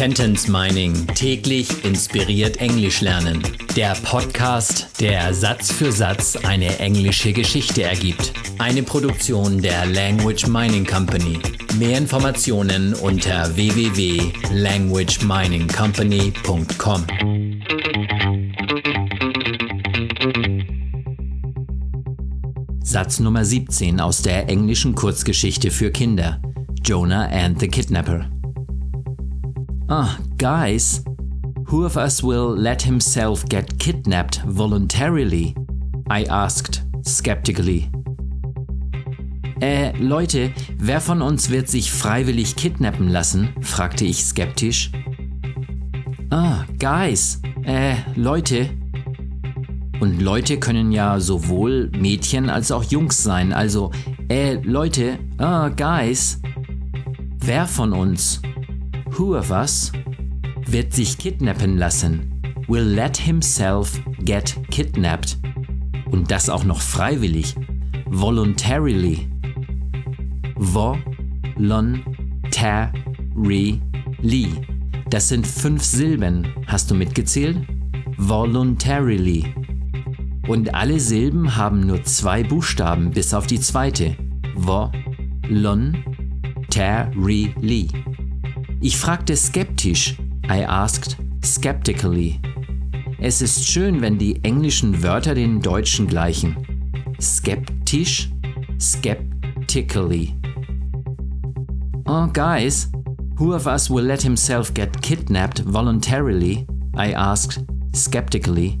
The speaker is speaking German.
Sentence Mining täglich inspiriert Englisch lernen. Der Podcast, der Satz für Satz eine englische Geschichte ergibt. Eine Produktion der Language Mining Company. Mehr Informationen unter www.languageminingcompany.com. Satz Nummer 17 aus der englischen Kurzgeschichte für Kinder. Jonah and the Kidnapper. Ah, guys, who of us will let himself get kidnapped voluntarily? I asked skeptically. Äh, Leute, wer von uns wird sich freiwillig kidnappen lassen? fragte ich skeptisch. Ah, guys, äh, Leute. Und Leute können ja sowohl Mädchen als auch Jungs sein, also, äh, Leute, ah, guys. Wer von uns? Who of us wird sich kidnappen lassen? Will let himself get kidnapped. Und das auch noch freiwillig. Voluntarily. Vo-lon-ta-ri-li. Das sind fünf Silben. Hast du mitgezählt? Voluntarily. Und alle Silben haben nur zwei Buchstaben bis auf die zweite. Vo-lon-ta-ri-li. Ich fragte skeptisch. I asked skeptically. Es ist schön, wenn die englischen Wörter den deutschen gleichen. Skeptisch, skeptically. Oh, guys, who of us will let himself get kidnapped voluntarily? I asked skeptically.